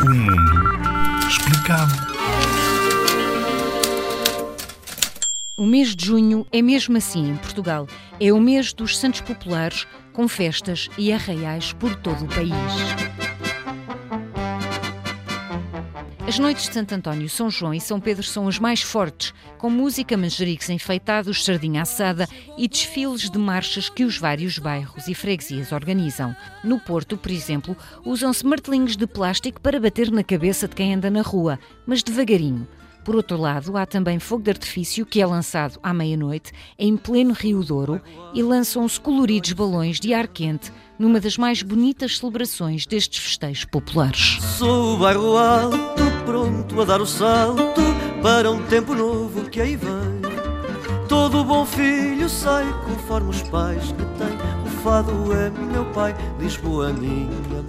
O mundo explicado. O mês de junho é mesmo assim em Portugal. É o mês dos Santos Populares, com festas e arraiais por todo o país. As noites de Santo António, São João e São Pedro são as mais fortes, com música, manjericos enfeitados, sardinha assada e desfiles de marchas que os vários bairros e freguesias organizam. No Porto, por exemplo, usam-se martelinhos de plástico para bater na cabeça de quem anda na rua, mas devagarinho. Por outro lado, há também fogo de artifício que é lançado à meia-noite, em pleno Rio Douro, e lançam-se coloridos balões de ar quente numa das mais bonitas celebrações destes festejos populares. Sou o pronto a dar o salto para um tempo novo que aí vem. Todo bom filho sai conforme os pais que tem. O fado é meu pai, Lisboa minha